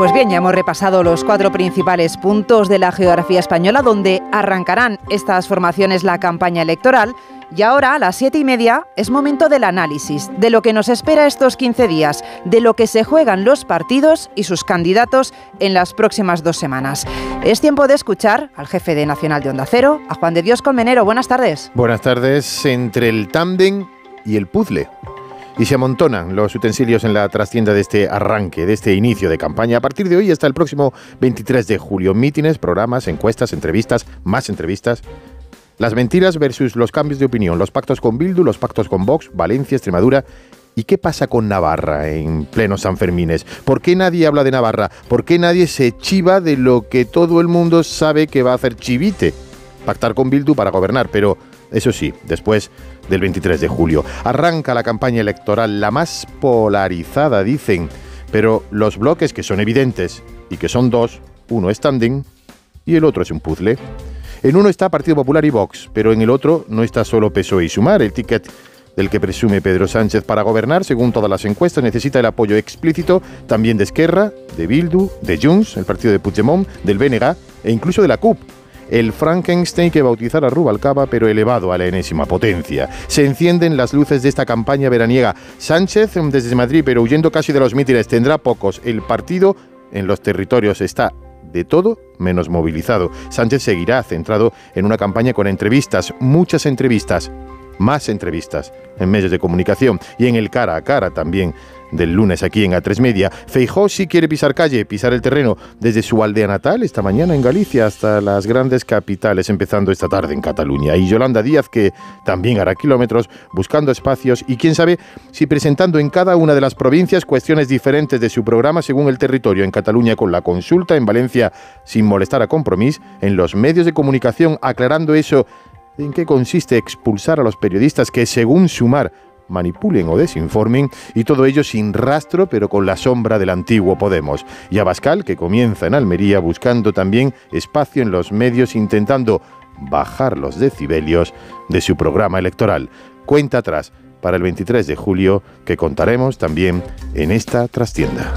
Pues bien, ya hemos repasado los cuatro principales puntos de la geografía española donde arrancarán estas formaciones la campaña electoral. Y ahora, a las siete y media, es momento del análisis, de lo que nos espera estos 15 días, de lo que se juegan los partidos y sus candidatos en las próximas dos semanas. Es tiempo de escuchar al jefe de Nacional de Onda Cero, a Juan de Dios Colmenero. Buenas tardes. Buenas tardes. Entre el tándem y el puzzle y se amontonan los utensilios en la trastienda de este arranque, de este inicio de campaña. A partir de hoy hasta el próximo 23 de julio, mítines, programas, encuestas, entrevistas, más entrevistas. Las mentiras versus los cambios de opinión, los pactos con Bildu, los pactos con Vox, Valencia, Extremadura. ¿Y qué pasa con Navarra en pleno San Fermines? ¿Por qué nadie habla de Navarra? ¿Por qué nadie se chiva de lo que todo el mundo sabe que va a hacer Chivite? Pactar con Bildu para gobernar, pero eso sí, después del 23 de julio. Arranca la campaña electoral, la más polarizada, dicen, pero los bloques que son evidentes y que son dos, uno es standing y el otro es un puzzle. En uno está Partido Popular y Vox, pero en el otro no está solo PSOE y Sumar, el ticket del que presume Pedro Sánchez para gobernar, según todas las encuestas, necesita el apoyo explícito también de Esquerra, de Bildu, de Junts, el partido de Puigdemont, del BNG e incluso de la CUP, el Frankenstein que bautizar a Rubalcaba, pero elevado a la enésima potencia. Se encienden las luces de esta campaña veraniega. Sánchez desde Madrid, pero huyendo casi de los mítines, tendrá pocos. El partido en los territorios está de todo menos movilizado. Sánchez seguirá centrado en una campaña con entrevistas, muchas entrevistas, más entrevistas en medios de comunicación y en el cara a cara también del lunes aquí en A3 Media. Feijó sí quiere pisar calle, pisar el terreno desde su aldea natal esta mañana en Galicia hasta las grandes capitales, empezando esta tarde en Cataluña. Y Yolanda Díaz, que también hará kilómetros buscando espacios y quién sabe si presentando en cada una de las provincias cuestiones diferentes de su programa según el territorio. En Cataluña con la consulta, en Valencia sin molestar a compromiso, en los medios de comunicación aclarando eso en qué consiste expulsar a los periodistas que según Sumar manipulen o desinformen, y todo ello sin rastro, pero con la sombra del antiguo Podemos. Y Abascal, que comienza en Almería buscando también espacio en los medios, intentando bajar los decibelios de su programa electoral. Cuenta atrás para el 23 de julio, que contaremos también en esta trastienda.